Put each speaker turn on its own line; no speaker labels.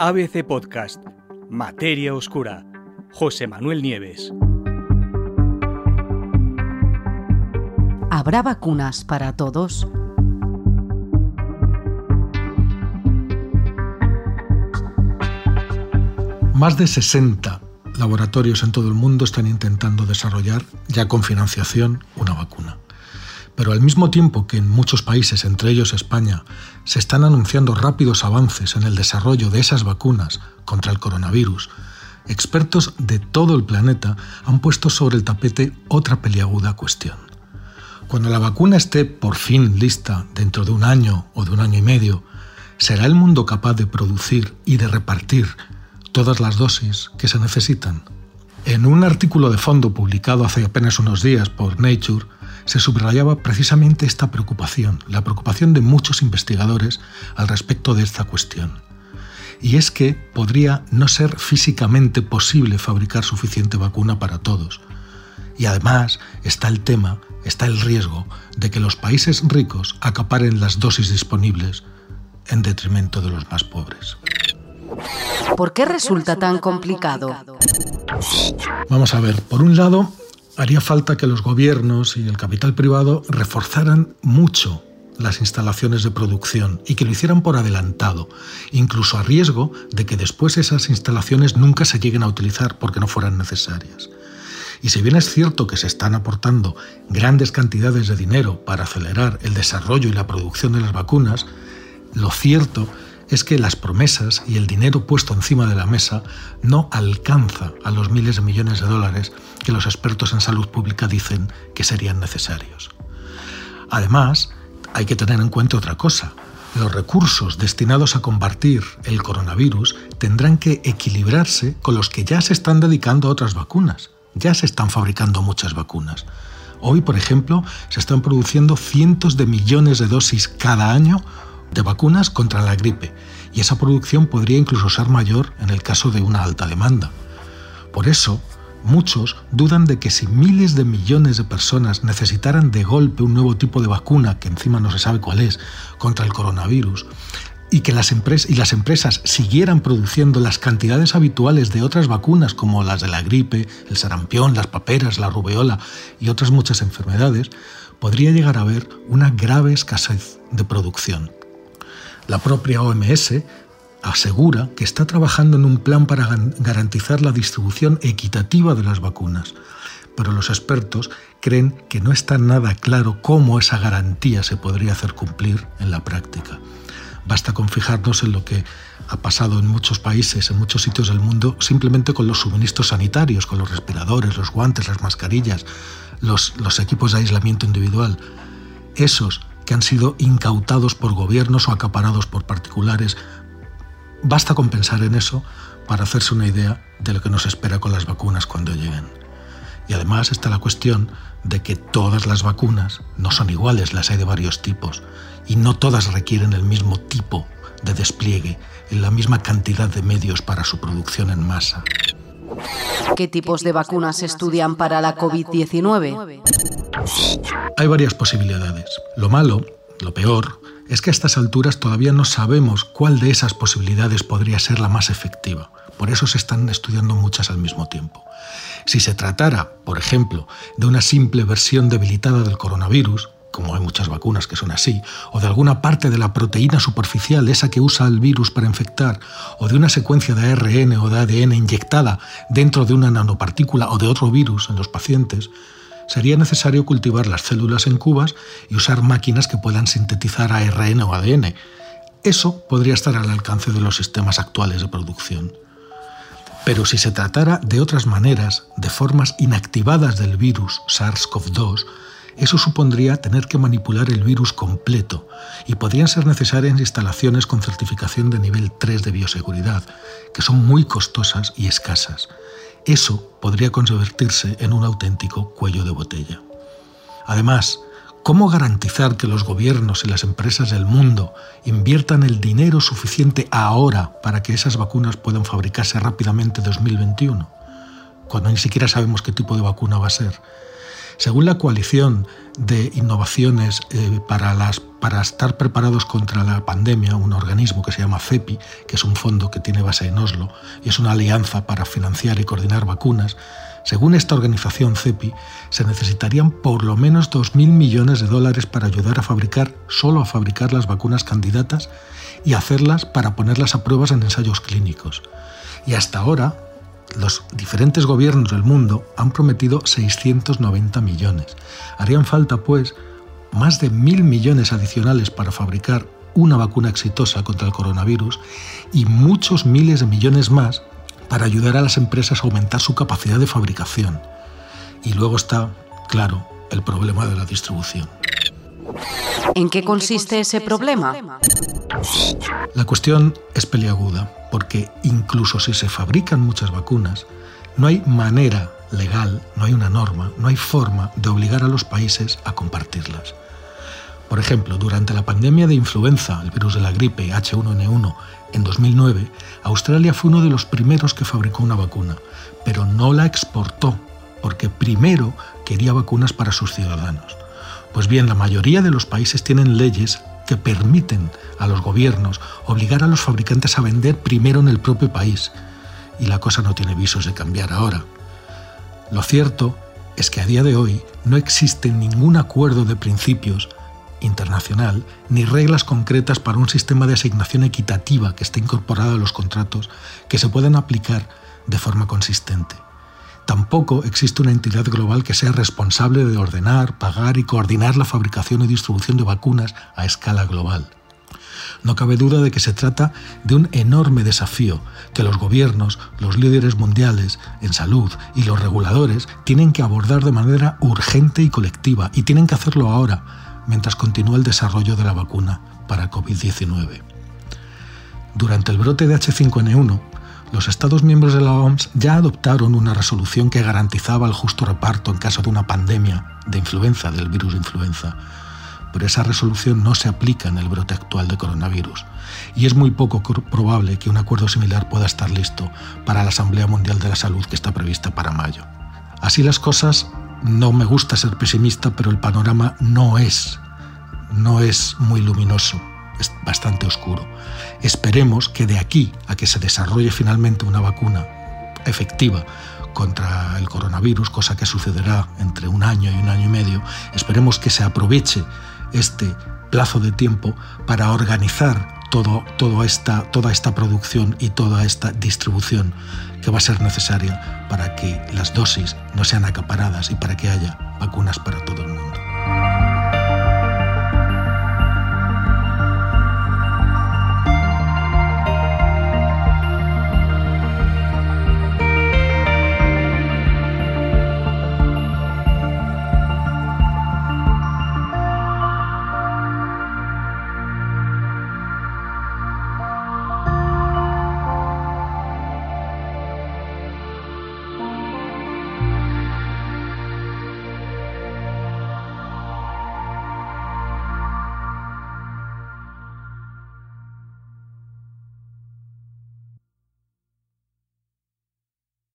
ABC Podcast, Materia Oscura, José Manuel Nieves.
¿Habrá vacunas para todos?
Más de 60 laboratorios en todo el mundo están intentando desarrollar, ya con financiación, una vacuna. Pero al mismo tiempo que en muchos países, entre ellos España, se están anunciando rápidos avances en el desarrollo de esas vacunas contra el coronavirus, expertos de todo el planeta han puesto sobre el tapete otra peliaguda cuestión. Cuando la vacuna esté por fin lista dentro de un año o de un año y medio, ¿será el mundo capaz de producir y de repartir todas las dosis que se necesitan? En un artículo de fondo publicado hace apenas unos días por Nature, se subrayaba precisamente esta preocupación, la preocupación de muchos investigadores al respecto de esta cuestión. Y es que podría no ser físicamente posible fabricar suficiente vacuna para todos. Y además está el tema, está el riesgo de que los países ricos acaparen las dosis disponibles en detrimento de los más pobres.
¿Por qué resulta tan complicado?
Vamos a ver, por un lado, haría falta que los gobiernos y el capital privado reforzaran mucho las instalaciones de producción y que lo hicieran por adelantado, incluso a riesgo de que después esas instalaciones nunca se lleguen a utilizar porque no fueran necesarias. Y si bien es cierto que se están aportando grandes cantidades de dinero para acelerar el desarrollo y la producción de las vacunas, lo cierto es que las promesas y el dinero puesto encima de la mesa no alcanza a los miles de millones de dólares que los expertos en salud pública dicen que serían necesarios. Además, hay que tener en cuenta otra cosa. Los recursos destinados a combatir el coronavirus tendrán que equilibrarse con los que ya se están dedicando a otras vacunas. Ya se están fabricando muchas vacunas. Hoy, por ejemplo, se están produciendo cientos de millones de dosis cada año de vacunas contra la gripe, y esa producción podría incluso ser mayor en el caso de una alta demanda. Por eso, muchos dudan de que si miles de millones de personas necesitaran de golpe un nuevo tipo de vacuna, que encima no se sabe cuál es, contra el coronavirus, y que las, empresas, y las empresas siguieran produciendo las cantidades habituales de otras vacunas como las de la gripe, el sarampión, las paperas, la rubeola y otras muchas enfermedades, podría llegar a haber una grave escasez de producción. La propia OMS asegura que está trabajando en un plan para garantizar la distribución equitativa de las vacunas, pero los expertos creen que no está nada claro cómo esa garantía se podría hacer cumplir en la práctica. Basta con fijarnos en lo que ha pasado en muchos países, en muchos sitios del mundo, simplemente con los suministros sanitarios, con los respiradores, los guantes, las mascarillas, los, los equipos de aislamiento individual. Esos que han sido incautados por gobiernos o acaparados por particulares. Basta con pensar en eso para hacerse una idea de lo que nos espera con las vacunas cuando lleguen. Y además está la cuestión de que todas las vacunas no son iguales, las hay de varios tipos, y no todas requieren el mismo tipo de despliegue, en la misma cantidad de medios para su producción en masa.
¿Qué tipos de vacunas estudian para la COVID-19?
Hay varias posibilidades. Lo malo, lo peor, es que a estas alturas todavía no sabemos cuál de esas posibilidades podría ser la más efectiva. Por eso se están estudiando muchas al mismo tiempo. Si se tratara, por ejemplo, de una simple versión debilitada del coronavirus, como hay muchas vacunas que son así, o de alguna parte de la proteína superficial, esa que usa el virus para infectar, o de una secuencia de ARN o de ADN inyectada dentro de una nanopartícula o de otro virus en los pacientes, sería necesario cultivar las células en cubas y usar máquinas que puedan sintetizar ARN o ADN. Eso podría estar al alcance de los sistemas actuales de producción. Pero si se tratara de otras maneras, de formas inactivadas del virus SARS-CoV-2, eso supondría tener que manipular el virus completo y podrían ser necesarias instalaciones con certificación de nivel 3 de bioseguridad, que son muy costosas y escasas. Eso podría convertirse en un auténtico cuello de botella. Además, ¿cómo garantizar que los gobiernos y las empresas del mundo inviertan el dinero suficiente ahora para que esas vacunas puedan fabricarse rápidamente en 2021? Cuando ni siquiera sabemos qué tipo de vacuna va a ser. Según la coalición de innovaciones eh, para, estar preparados contra la pandemia, un organismo que se llama CEPI, que es un fondo que tiene base en Oslo y es una alianza para financiar y coordinar vacunas, según esta organización CEPI, se necesitarían por lo menos 2.000 millones de dólares para ayudar a fabricar, solo a fabricar las vacunas candidatas y hacerlas para ponerlas a pruebas en ensayos clínicos. Y hasta ahora, los diferentes gobiernos del mundo han prometido 690 millones. Harían falta, pues, más de mil millones adicionales para fabricar una vacuna exitosa contra el coronavirus y muchos miles de millones más para ayudar a las empresas a aumentar su capacidad de fabricación. Y luego está, claro, el problema de la distribución.
¿En qué consiste ese problema?
La cuestión es peliaguda, porque incluso si se fabrican muchas vacunas, no hay manera legal, no hay una norma, no hay forma de obligar a los países a compartirlas. Por ejemplo, durante la pandemia de influenza, el virus de la gripe H1N1, en 2009, Australia fue uno de los primeros que fabricó una vacuna, pero no la exportó, porque primero quería vacunas para sus ciudadanos. Pues bien, la mayoría de los países tienen leyes que permiten a los gobiernos obligar a los fabricantes a vender primero en el propio país. Y la cosa no tiene visos de cambiar ahora. Lo cierto es que a día de hoy no existe ningún acuerdo de principios internacional ni reglas concretas para un sistema de asignación equitativa que esté incorporado a los contratos que se puedan aplicar de forma consistente. Tampoco existe una entidad global que sea responsable de ordenar, pagar y coordinar la fabricación y distribución de vacunas a escala global. No cabe duda de que se trata de un enorme desafío que los gobiernos, los líderes mundiales en salud y los reguladores tienen que abordar de manera urgente y colectiva y tienen que hacerlo ahora, mientras continúa el desarrollo de la vacuna para COVID-19. Durante el brote de H5N1, los Estados miembros de la OMS ya adoptaron una resolución que garantizaba el justo reparto en caso de una pandemia de influenza, del virus influenza. Pero esa resolución no se aplica en el brote actual de coronavirus y es muy poco probable que un acuerdo similar pueda estar listo para la Asamblea Mundial de la Salud que está prevista para mayo. Así las cosas, no me gusta ser pesimista, pero el panorama no es, no es muy luminoso es bastante oscuro. Esperemos que de aquí a que se desarrolle finalmente una vacuna efectiva contra el coronavirus, cosa que sucederá entre un año y un año y medio, esperemos que se aproveche este plazo de tiempo para organizar todo, esta, toda esta producción y toda esta distribución que va a ser necesaria para que las dosis no sean acaparadas y para que haya vacunas para todo el mundo.